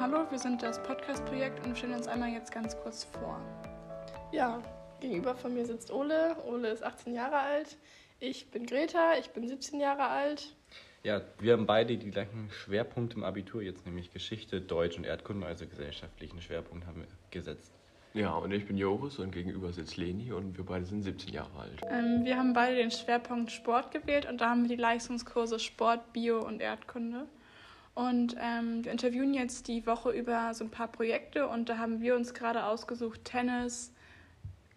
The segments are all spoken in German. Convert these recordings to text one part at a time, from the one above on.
hallo, wir sind das Podcast-Projekt und stellen uns einmal jetzt ganz kurz vor. Ja, gegenüber von mir sitzt Ole. Ole ist 18 Jahre alt. Ich bin Greta, ich bin 17 Jahre alt. Ja, wir haben beide die gleichen Schwerpunkte im Abitur, jetzt nämlich Geschichte, Deutsch und Erdkunde, also gesellschaftlichen Schwerpunkt haben wir gesetzt. Ja, und ich bin Joris und gegenüber sitzt Leni und wir beide sind 17 Jahre alt. Ähm, wir haben beide den Schwerpunkt Sport gewählt und da haben wir die Leistungskurse Sport, Bio und Erdkunde. Und ähm, wir interviewen jetzt die Woche über so ein paar Projekte und da haben wir uns gerade ausgesucht Tennis,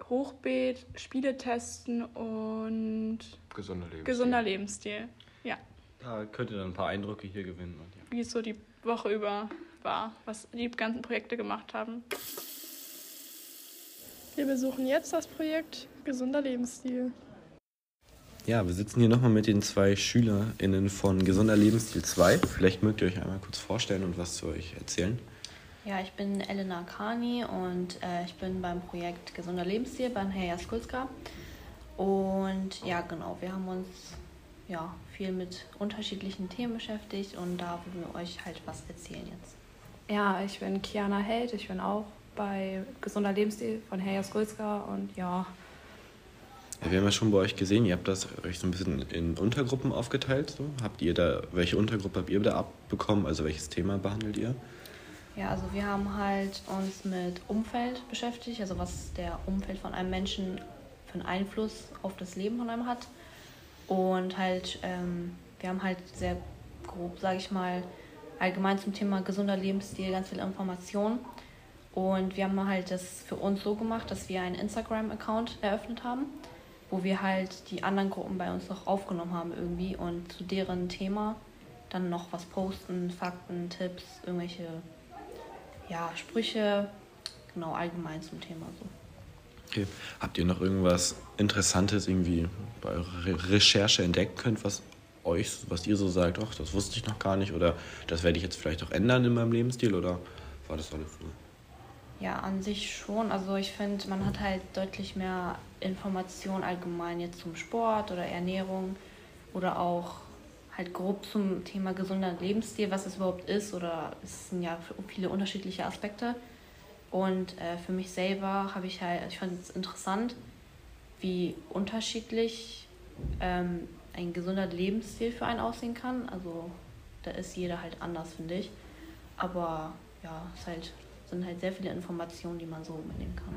Hochbeet, Spiele testen und Gesunder Lebensstil. gesunder Lebensstil. Ja, Da könnt ihr dann ein paar Eindrücke hier gewinnen. Und ja. wie es so die Woche über war, was die ganzen Projekte gemacht haben. Wir besuchen jetzt das Projekt Gesunder Lebensstil. Ja, wir sitzen hier nochmal mit den zwei SchülerInnen von Gesunder Lebensstil 2. Vielleicht mögt ihr euch einmal kurz vorstellen und was zu euch erzählen. Ja, ich bin Elena Kani und äh, ich bin beim Projekt Gesunder Lebensstil bei Herr Skulska. Und ja, genau, wir haben uns ja, viel mit unterschiedlichen Themen beschäftigt und da würden wir euch halt was erzählen jetzt. Ja, ich bin Kiana Held. Ich bin auch bei Gesunder Lebensstil von Herr Skulska und ja, Ja, wir haben ja schon bei euch gesehen, ihr habt das euch so ein bisschen in Untergruppen aufgeteilt. So. Habt ihr da, welche Untergruppe habt ihr da abbekommen? Also welches Thema behandelt ihr? Ja, also wir haben halt uns mit Umfeld beschäftigt, also was der Umfeld von einem Menschen für einen Einfluss auf das Leben von einem hat. Und halt, ähm, wir haben halt sehr grob, sage ich mal, allgemein zum Thema gesunder Lebensstil ganz viel Informationen. Und wir haben halt das für uns so gemacht, dass wir einen Instagram-Account eröffnet haben, wo wir halt die anderen Gruppen bei uns noch aufgenommen haben irgendwie und zu deren Thema dann noch was posten, Fakten, Tipps, irgendwelche ja, Sprüche, genau allgemein zum Thema so. Okay. Habt ihr noch irgendwas Interessantes irgendwie bei eurer Re Recherche entdecken könnt, was euch, was ihr so sagt, ach, das wusste ich noch gar nicht oder das werde ich jetzt vielleicht auch ändern in meinem Lebensstil oder war das alles so? Ja, an sich schon. Also ich finde, man hat halt deutlich mehr Informationen allgemein jetzt zum Sport oder Ernährung oder auch halt grob zum Thema gesunder Lebensstil, was es überhaupt ist oder es sind ja viele unterschiedliche Aspekte. Und äh, für mich selber habe ich halt, ich fand es interessant, wie unterschiedlich ähm, ein gesunder Lebensstil für einen aussehen kann. Also da ist jeder halt anders, finde ich. Aber ja, es halt, sind halt sehr viele Informationen, die man so mitnehmen kann.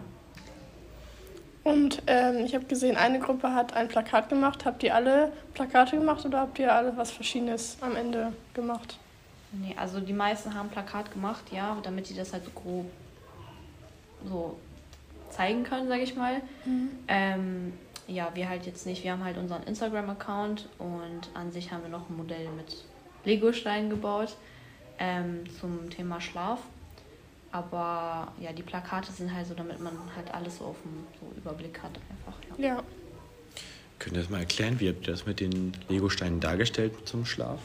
Und ähm, ich habe gesehen, eine Gruppe hat ein Plakat gemacht. Habt ihr alle Plakate gemacht oder habt ihr alle was Verschiedenes am Ende gemacht? Nee, also die meisten haben Plakat gemacht, ja, damit die das halt so grob so zeigen können, sage ich mal. Ähm, ja, wir halt jetzt nicht. Wir haben halt unseren Instagram-Account und an sich haben wir noch ein Modell mit Legosteinen gebaut ähm, zum Thema Schlaf. Aber ja, die Plakate sind halt so, damit man halt alles so auf dem so Überblick hat einfach. Ja. Ja. Könnt ihr das mal erklären, wie habt ihr das mit den Legosteinen dargestellt zum Schlaf?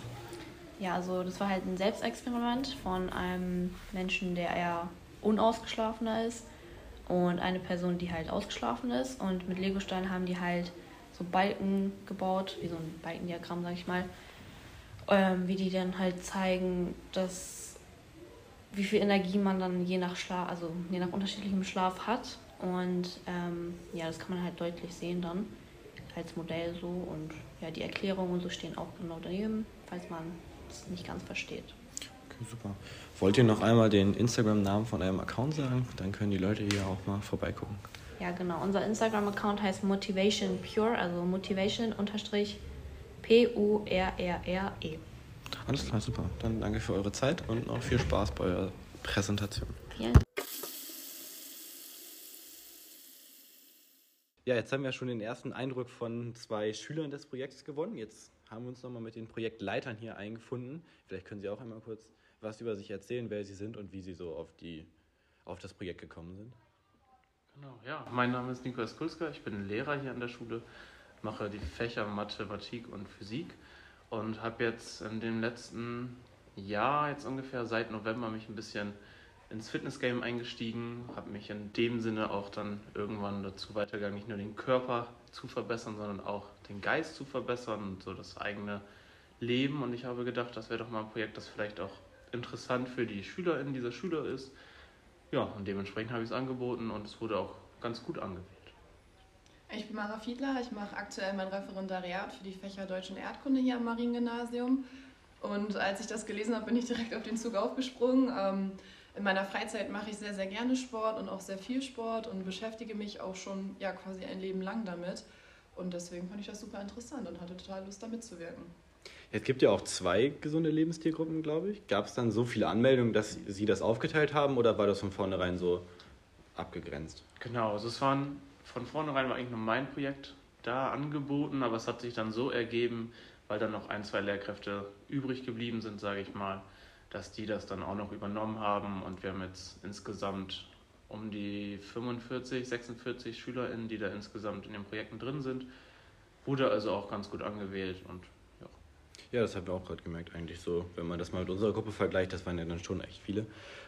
Ja, also das war halt ein Selbstexperiment von einem Menschen, der eher unausgeschlafener ist und eine Person, die halt ausgeschlafen ist. Und mit Legosteinen haben die halt so Balken gebaut, wie so ein Balkendiagramm, sag ich mal, ähm, wie die dann halt zeigen, dass wie viel Energie man dann je nach Schlaf, also je nach unterschiedlichem Schlaf hat. Und ähm, ja, das kann man halt deutlich sehen dann als Modell so. Und ja, die Erklärungen und so stehen auch genau daneben, falls man es nicht ganz versteht. Okay, super. Wollt ihr noch einmal den Instagram-Namen von eurem Account sagen? Dann können die Leute hier auch mal vorbeigucken. Ja, genau. Unser Instagram-Account heißt Motivation Pure, also Motivation unterstrich P-U-R-R-R-E. Alles klar, super. Dann danke für eure Zeit und noch viel Spaß bei eurer Präsentation. Vielen Ja, jetzt haben wir schon den ersten Eindruck von zwei Schülern des Projekts gewonnen. Jetzt haben wir uns nochmal mit den Projektleitern hier eingefunden. Vielleicht können Sie auch einmal kurz was über sich erzählen, wer Sie sind und wie Sie so auf, die, auf das Projekt gekommen sind. Genau, ja. Mein Name ist Nikolas Kulska, ich bin Lehrer hier an der Schule, mache die Fächer Mathematik und Physik und habe jetzt in dem letzten Jahr, jetzt ungefähr seit November, mich ein bisschen ins Fitnessgame eingestiegen, habe mich in dem Sinne auch dann irgendwann dazu weitergegangen, nicht nur den Körper zu verbessern, sondern auch den Geist zu verbessern und so das eigene Leben. Und ich habe gedacht, das wäre doch mal ein Projekt, das vielleicht auch interessant für die SchülerInnen dieser Schüler ist. Ja, und dementsprechend habe ich es angeboten und es wurde auch ganz gut angewählt. Ich bin Mara Fiedler, ich mache aktuell mein Referendariat für die Fächer Deutsch und Erdkunde hier am Mariengymnasium. Und als ich das gelesen habe, bin ich direkt auf den Zug aufgesprungen. Ähm, in meiner Freizeit mache ich sehr, sehr gerne Sport und auch sehr viel Sport und beschäftige mich auch schon ja, quasi ein Leben lang damit. Und deswegen fand ich das super interessant und hatte total Lust, da mitzuwirken. Es gibt ja auch zwei gesunde Lebenstiergruppen, glaube ich. Gab es dann so viele Anmeldungen, dass Sie das aufgeteilt haben oder war das von vornherein so abgegrenzt? Genau, also es waren von vornherein war eigentlich nur mein Projekt da angeboten, aber es hat sich dann so ergeben, weil dann noch ein, zwei Lehrkräfte übrig geblieben sind, sage ich mal, dass die das dann auch noch übernommen haben und wir haben jetzt insgesamt um die 45, 46 SchülerInnen, die da insgesamt in den Projekten drin sind. Wurde also auch ganz gut angewählt und ja. Ja, das haben wir auch gerade gemerkt, eigentlich so, wenn man das mal mit unserer Gruppe vergleicht, das waren ja dann schon echt viele.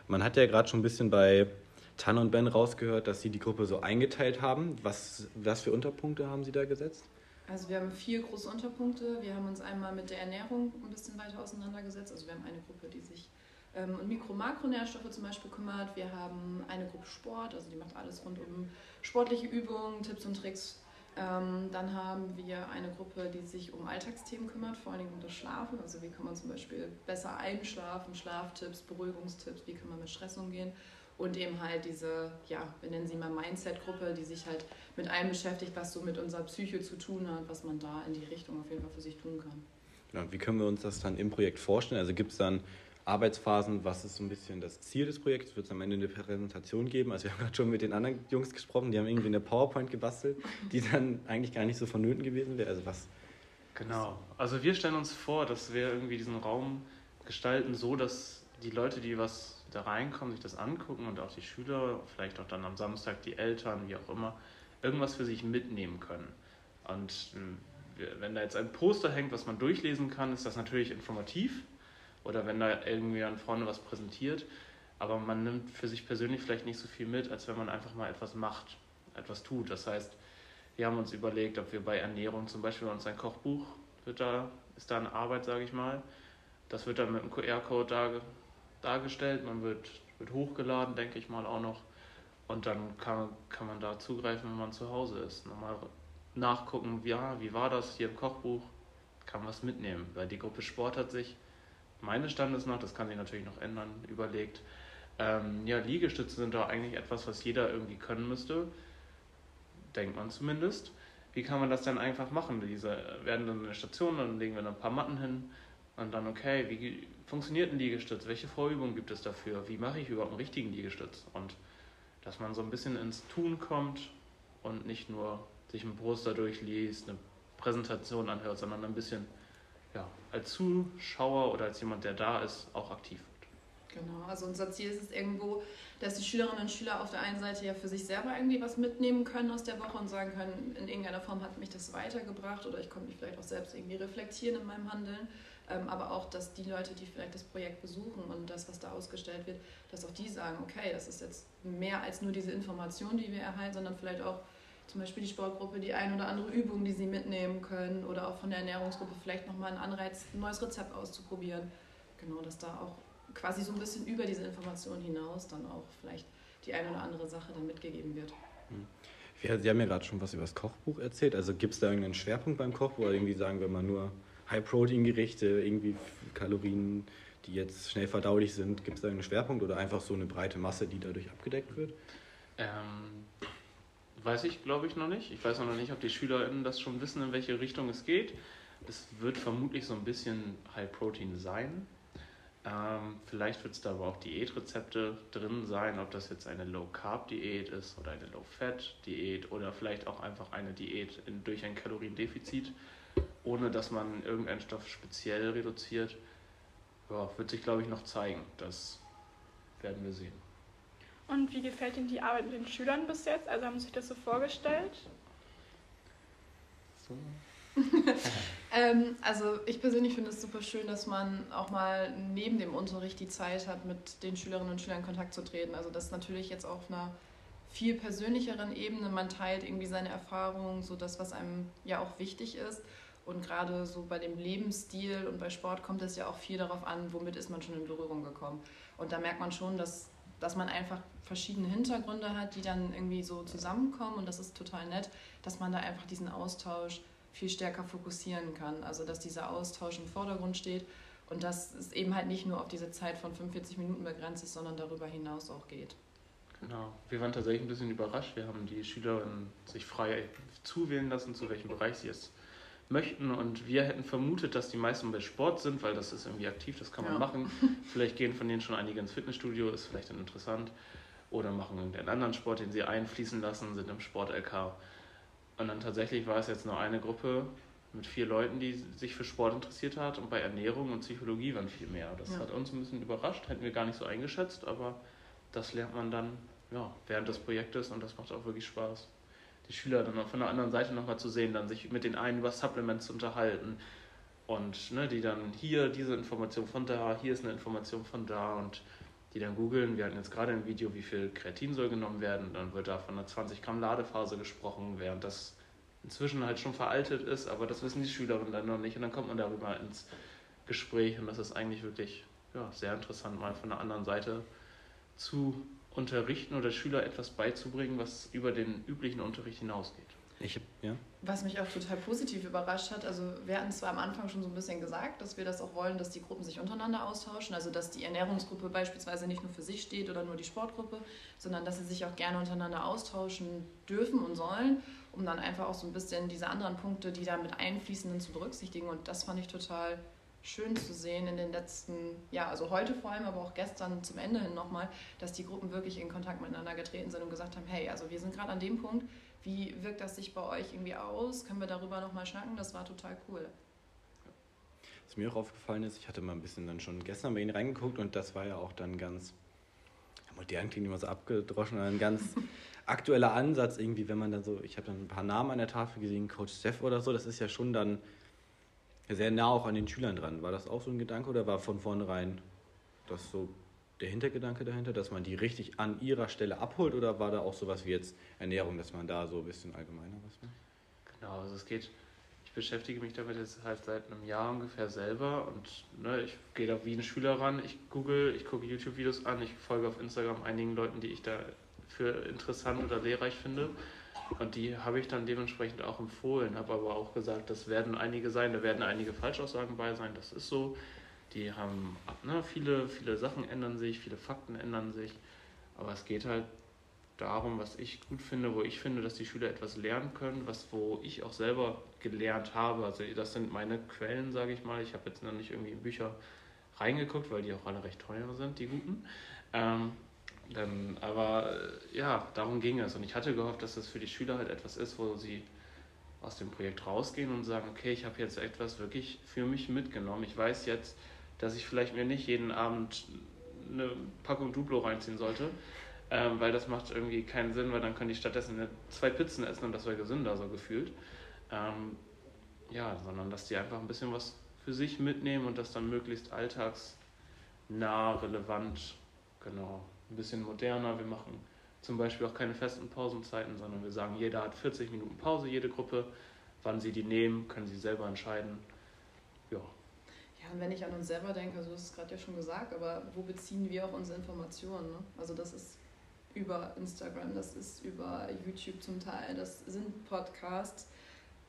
Man hat ja gerade schon ein bisschen bei Tan und Ben rausgehört, dass Sie die Gruppe so eingeteilt haben. Was, was für Unterpunkte haben Sie da gesetzt? Also wir haben vier große Unterpunkte. Wir haben uns einmal mit der Ernährung ein bisschen weiter auseinandergesetzt. Also wir haben eine Gruppe, die sich ähm, um Mikro-Makronährstoffe zum Beispiel kümmert. Wir haben eine Gruppe Sport, also die macht alles rund um sportliche Übungen, Tipps und Tricks. Ähm, dann haben wir eine Gruppe, die sich um Alltagsthemen kümmert, vor allem um das Schlafen. Also wie kann man zum Beispiel besser einschlafen, Schlaftipps, Beruhigungstipps, wie kann man mit Stress umgehen und eben halt diese, ja, wir nennen sie mal Mindset-Gruppe, die sich halt mit allem beschäftigt, was so mit unserer Psyche zu tun hat, was man da in die Richtung auf jeden Fall für sich tun kann. Ja, wie können wir uns das dann im Projekt vorstellen? Also gibt es dann Arbeitsphasen, was ist so ein bisschen das Ziel des Projekts? Wird es am Ende eine Präsentation geben? Also wir haben gerade schon mit den anderen Jungs gesprochen, die haben irgendwie eine PowerPoint gebastelt, die dann eigentlich gar nicht so vonnöten gewesen wäre. Also was? Genau. Also wir stellen uns vor, dass wir irgendwie diesen Raum gestalten, so dass die Leute, die was da reinkommen, sich das angucken und auch die Schüler, vielleicht auch dann am Samstag die Eltern, wie auch immer, irgendwas für sich mitnehmen können. Und äh, wenn da jetzt ein Poster hängt, was man durchlesen kann, ist das natürlich informativ. Oder wenn da irgendwie an vorne was präsentiert. Aber man nimmt für sich persönlich vielleicht nicht so viel mit, als wenn man einfach mal etwas macht, etwas tut. Das heißt, wir haben uns überlegt, ob wir bei Ernährung zum Beispiel uns ein Kochbuch, wird da, ist da eine Arbeit, sage ich mal. Das wird dann mit einem QR-Code da dargestellt, man wird, wird hochgeladen, denke ich mal auch noch. Und dann kann, kann man da zugreifen, wenn man zu Hause ist. Nochmal nachgucken, ja, wie war das hier im Kochbuch, kann was mitnehmen. Weil die Gruppe Sport hat sich, meines Standes noch, das kann sich natürlich noch ändern, überlegt, ähm, ja, Liegestütze sind da eigentlich etwas, was jeder irgendwie können müsste. Denkt man zumindest. Wie kann man das denn einfach machen? Diese werden dann eine Station, dann legen wir ein paar Matten hin und dann, okay, wie funktioniert ein Liegestütz? Welche Vorübungen gibt es dafür? Wie mache ich überhaupt einen richtigen Liegestütz? Und dass man so ein bisschen ins Tun kommt und nicht nur sich ein Poster durchliest, eine Präsentation anhört, sondern ein bisschen ja, als Zuschauer oder als jemand, der da ist, auch aktiv wird. Genau, also unser Ziel ist es irgendwo, dass die Schülerinnen und Schüler auf der einen Seite ja für sich selber irgendwie was mitnehmen können aus der Woche und sagen können, in irgendeiner Form hat mich das weitergebracht oder ich konnte mich vielleicht auch selbst irgendwie reflektieren in meinem Handeln aber auch, dass die Leute, die vielleicht das Projekt besuchen und das, was da ausgestellt wird, dass auch die sagen, okay, das ist jetzt mehr als nur diese Information, die wir erhalten, sondern vielleicht auch zum Beispiel die Sportgruppe die ein oder andere Übung, die sie mitnehmen können oder auch von der Ernährungsgruppe vielleicht nochmal einen Anreiz, ein neues Rezept auszuprobieren. Genau, dass da auch quasi so ein bisschen über diese Information hinaus dann auch vielleicht die eine oder andere Sache dann mitgegeben wird. Hm. Sie haben ja gerade schon was über das Kochbuch erzählt. Also gibt es da irgendeinen Schwerpunkt beim Kochbuch oder irgendwie sagen, wenn man nur High-Protein-Gerichte, irgendwie Kalorien, die jetzt schnell verdaulich sind? Gibt es da einen Schwerpunkt oder einfach so eine breite Masse, die dadurch abgedeckt wird? Ähm, weiß ich, glaube ich, noch nicht. Ich weiß noch nicht, ob die SchülerInnen das schon wissen, in welche Richtung es geht. Es wird vermutlich so ein bisschen High-Protein sein. Ähm, vielleicht wird es da aber auch Diätrezepte drin sein, ob das jetzt eine Low-Carb-Diät ist oder eine Low-Fat-Diät oder vielleicht auch einfach eine Diät in, durch ein Kaloriendefizit ohne dass man irgendeinen Stoff speziell reduziert, ja, wird sich, glaube ich, noch zeigen. Das werden wir sehen. Und wie gefällt Ihnen die Arbeit mit den Schülern bis jetzt? Also haben Sie sich das so vorgestellt? So. ähm, also ich persönlich finde es super schön, dass man auch mal neben dem Unterricht die Zeit hat, mit den Schülerinnen und Schülern in Kontakt zu treten. Also das ist natürlich jetzt auf einer viel persönlicheren Ebene. Man teilt irgendwie seine Erfahrungen, so das, was einem ja auch wichtig ist. Und gerade so bei dem Lebensstil und bei Sport kommt es ja auch viel darauf an, womit ist man schon in Berührung gekommen. Und da merkt man schon, dass, dass man einfach verschiedene Hintergründe hat, die dann irgendwie so zusammenkommen. Und das ist total nett, dass man da einfach diesen Austausch viel stärker fokussieren kann. Also dass dieser Austausch im Vordergrund steht und dass es eben halt nicht nur auf diese Zeit von 45 Minuten begrenzt ist, sondern darüber hinaus auch geht. Genau. Wir waren tatsächlich ein bisschen überrascht. Wir haben die Schülerinnen sich frei zuwählen lassen, zu welchem Bereich sie es möchten. Und wir hätten vermutet, dass die meisten bei Sport sind, weil das ist irgendwie aktiv, das kann man ja. machen. Vielleicht gehen von denen schon einige ins Fitnessstudio, ist vielleicht dann interessant. Oder machen irgendeinen anderen Sport, den sie einfließen lassen, sind im Sport-LK. Und dann tatsächlich war es jetzt nur eine Gruppe mit vier Leuten, die sich für Sport interessiert hat. Und bei Ernährung und Psychologie waren viel mehr. Das ja. hat uns ein bisschen überrascht, hätten wir gar nicht so eingeschätzt, aber das lernt man dann ja, während des Projektes und das macht auch wirklich Spaß. Die Schüler dann auch von der anderen Seite nochmal zu sehen, dann sich mit den einen über Supplements zu unterhalten und ne, die dann hier diese Information von da, hier ist eine Information von da und die dann googeln. Wir hatten jetzt gerade ein Video, wie viel Kreatin soll genommen werden. Dann wird da von einer 20 Gramm Ladephase gesprochen, während das inzwischen halt schon veraltet ist, aber das wissen die Schülerinnen dann noch nicht und dann kommt man darüber ins Gespräch und das ist eigentlich wirklich ja, sehr interessant, mal von der anderen Seite zu unterrichten oder Schüler etwas beizubringen, was über den üblichen Unterricht hinausgeht. Ich, ja. Was mich auch total positiv überrascht hat, also wir hatten zwar am Anfang schon so ein bisschen gesagt, dass wir das auch wollen, dass die Gruppen sich untereinander austauschen, also dass die Ernährungsgruppe beispielsweise nicht nur für sich steht oder nur die Sportgruppe, sondern dass sie sich auch gerne untereinander austauschen dürfen und sollen, um dann einfach auch so ein bisschen diese anderen Punkte, die da mit einfließen, zu berücksichtigen und das fand ich total schön zu sehen in den letzten, ja, also heute vor allem, aber auch gestern zum Ende hin nochmal, dass die Gruppen wirklich in Kontakt miteinander getreten sind und gesagt haben, hey, also wir sind gerade an dem Punkt, wie wirkt das sich bei euch irgendwie aus? Können wir darüber nochmal schnacken? Das war total cool. Was mir auch aufgefallen ist, ich hatte mal ein bisschen dann schon gestern bei Ihnen reingeguckt und das war ja auch dann ganz, modern klingt immer so abgedroschen, ein ganz aktueller Ansatz irgendwie, wenn man dann so, ich habe dann ein paar Namen an der Tafel gesehen, Coach Steph oder so, das ist ja schon dann sehr nah auch an den Schülern dran. War das auch so ein Gedanke oder war von vornherein das so der Hintergedanke dahinter, dass man die richtig an ihrer Stelle abholt oder war da auch sowas wie jetzt Ernährung, dass man da so ein bisschen allgemeiner was macht? Genau, also es geht, ich beschäftige mich damit jetzt halt seit einem Jahr ungefähr selber und ne, ich gehe da wie ein Schüler ran, ich google, ich gucke YouTube-Videos an, ich folge auf Instagram einigen Leuten, die ich da für interessant oder lehrreich finde und die habe ich dann dementsprechend auch empfohlen, habe aber auch gesagt, das werden einige sein, da werden einige Falschaussagen bei sein, das ist so. Die haben, ne, viele, viele Sachen ändern sich, viele Fakten ändern sich, aber es geht halt darum, was ich gut finde, wo ich finde, dass die Schüler etwas lernen können, was wo ich auch selber gelernt habe. Also das sind meine Quellen, sage ich mal. Ich habe jetzt noch nicht irgendwie in Bücher reingeguckt, weil die auch alle recht teuer sind, die guten. Ähm, dann, aber äh, ja, darum ging es. Und ich hatte gehofft, dass das für die Schüler halt etwas ist, wo sie aus dem Projekt rausgehen und sagen, okay, ich habe jetzt etwas wirklich für mich mitgenommen. Ich weiß jetzt, dass ich vielleicht mir nicht jeden Abend eine Packung Duplo reinziehen sollte, ähm, weil das macht irgendwie keinen Sinn, weil dann können die stattdessen zwei Pizzen essen und das wäre gesünder, so gefühlt. Ähm, ja, sondern dass die einfach ein bisschen was für sich mitnehmen und das dann möglichst alltagsnah, relevant, genau, ein bisschen moderner. Wir machen zum Beispiel auch keine festen Pausenzeiten, sondern wir sagen, jeder hat 40 Minuten Pause, jede Gruppe. Wann sie die nehmen, können sie selber entscheiden. Ja. Ja, und wenn ich an uns selber denke, du hast es gerade ja schon gesagt, aber wo beziehen wir auch unsere Informationen? Ne? Also das ist über Instagram, das ist über YouTube zum Teil, das sind Podcasts.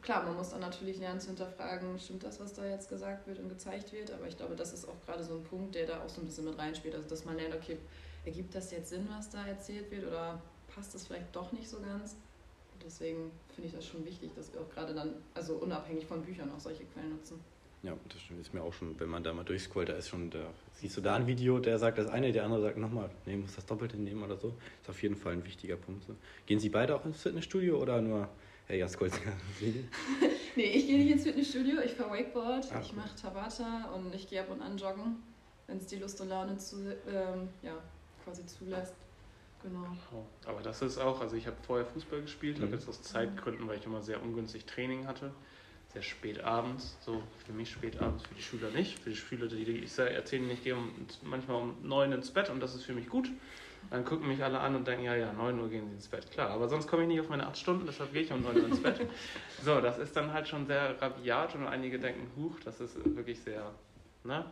Klar, man muss dann natürlich lernen zu hinterfragen, stimmt das, was da jetzt gesagt wird und gezeigt wird, aber ich glaube, das ist auch gerade so ein Punkt, der da auch so ein bisschen mit reinspielt, also dass man lernt, okay, ergibt das jetzt Sinn, was da erzählt wird oder passt das vielleicht doch nicht so ganz? deswegen finde ich das schon wichtig, dass wir auch gerade dann, also unabhängig von Büchern, auch solche Quellen nutzen. Ja, das stimmt. Ist mir auch schon, wenn man da mal durchscrollt, da ist schon, da siehst du da ein Video, der sagt das eine, der andere sagt nochmal, nee, muss das Doppelte nehmen oder so. Ist auf jeden Fall ein wichtiger Punkt. So. Gehen Sie beide auch ins Fitnessstudio oder nur Herr Jaskolzka? nee, ich gehe nicht ins Fitnessstudio, ich fahre Wakeboard, Ach, ich mache Tabata und ich gehe ab und an joggen, wenn es die Lust und Laune zu, ähm, ja, quasi zulässt. Genau. Aber das ist auch, also ich habe vorher Fußball gespielt, mhm. habe jetzt aus Zeitgründen, weil ich immer sehr ungünstig Training hatte, sehr spät abends, so für mich spät abends, für die Schüler nicht. Für die Schüler, die ich erzähle, ich gehe manchmal um neun ins Bett und das ist für mich gut. Dann gucken mich alle an und denken, ja, ja, 9 Uhr gehen sie ins Bett. Klar, aber sonst komme ich nicht auf meine 8 Stunden, deshalb gehe ich um 9 Uhr ins Bett. So, das ist dann halt schon sehr rabiat und einige denken, huch, das ist wirklich sehr ne,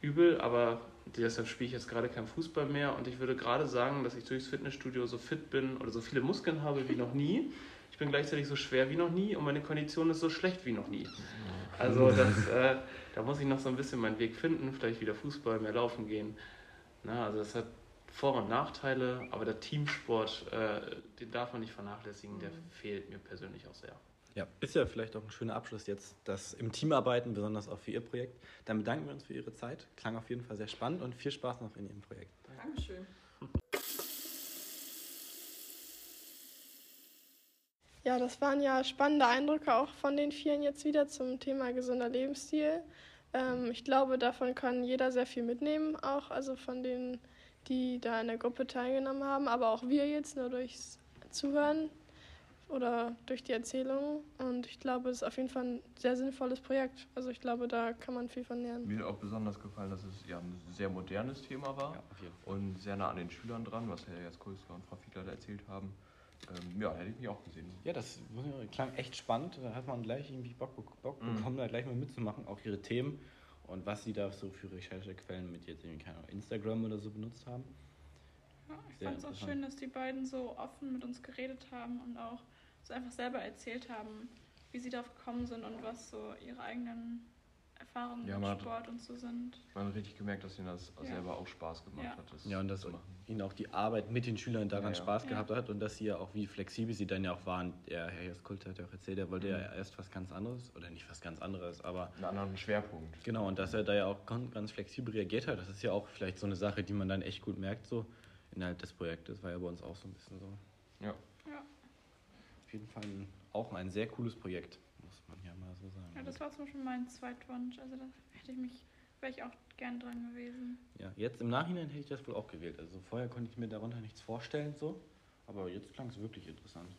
übel, aber deshalb spiele ich jetzt gerade kein Fußball mehr und ich würde gerade sagen, dass ich durchs Fitnessstudio so fit bin oder so viele Muskeln habe wie noch nie. Ich bin gleichzeitig so schwer wie noch nie und meine Kondition ist so schlecht wie noch nie. Also das, äh, da muss ich noch so ein bisschen meinen Weg finden, vielleicht wieder Fußball, mehr laufen gehen. Na, also das hat vor- und Nachteile, aber der Teamsport, äh, den darf man nicht vernachlässigen, der fehlt mir persönlich auch sehr. Ja, ist ja vielleicht auch ein schöner Abschluss jetzt, das im Team arbeiten, besonders auch für Ihr Projekt. Dann bedanken wir uns für Ihre Zeit. Klang auf jeden Fall sehr spannend und viel Spaß noch in Ihrem Projekt. Dankeschön. Ja, das waren ja spannende Eindrücke auch von den Vieren jetzt wieder zum Thema gesunder Lebensstil. Ähm, ich glaube, davon kann jeder sehr viel mitnehmen, auch also von denen, die da in der Gruppe teilgenommen haben, aber auch wir jetzt nur durchs Zuhören oder durch die Erzählung. Und ich glaube, es ist auf jeden Fall ein sehr sinnvolles Projekt. Also ich glaube, da kann man viel von lernen. Mir hat auch besonders gefallen, dass es ja ein sehr modernes Thema war Ja, und sehr nah an den Schülern dran, was Herr Jaskulska und Frau Fiedler da erzählt haben. Ähm, ja, hätte ich mich auch gesehen. Ja, das muss ich sagen, klang echt spannend. Da hat man gleich irgendwie Bock, Bock Mhm. bekommen, da gleich mal mitzumachen, auch ihre Themen und was sie da so für Recherchequellen mit jetzt irgendwie, keine Ahnung, Instagram oder so benutzt haben. Ja, ich fand es auch schön, dass die beiden so offen mit uns geredet haben und auch so einfach selber erzählt haben, wie sie darauf gekommen sind und was so ihre eigenen Erfahrungen Ja, mit man hat- Sport und so sind. Man hat richtig gemerkt, dass ihnen das Ja. selber auch Spaß gemacht Ja. hat. Das Ja, und dass ihnen auch die Arbeit mit den Schülern daran Ja, ja. Spaß Ja. gehabt hat und dass sie ja auch, wie flexibel sie dann ja auch waren. Der Herr Jaskult hat ja auch erzählt, er wollte Mhm. ja erst was ganz anderes, oder nicht was ganz anderes, aber Einen anderen Schwerpunkt. Genau, und dass er da ja auch ganz flexibel reagiert hat, das ist ja auch vielleicht so eine Sache, die man dann echt gut merkt, so innerhalb des Projektes, war ja bei uns auch so ein bisschen so. Ja. Auf jeden Fall ein, auch ein sehr cooles Projekt, muss man ja mal so sagen. ja, das war zum Beispiel mein Zweitwunsch. Also da hätte ich mich, wäre ich auch gern dran gewesen. Ja, jetzt im Nachhinein hätte ich das wohl auch gewählt. Also vorher konnte ich mir darunter nichts vorstellen, so, aber jetzt klang es wirklich interessant.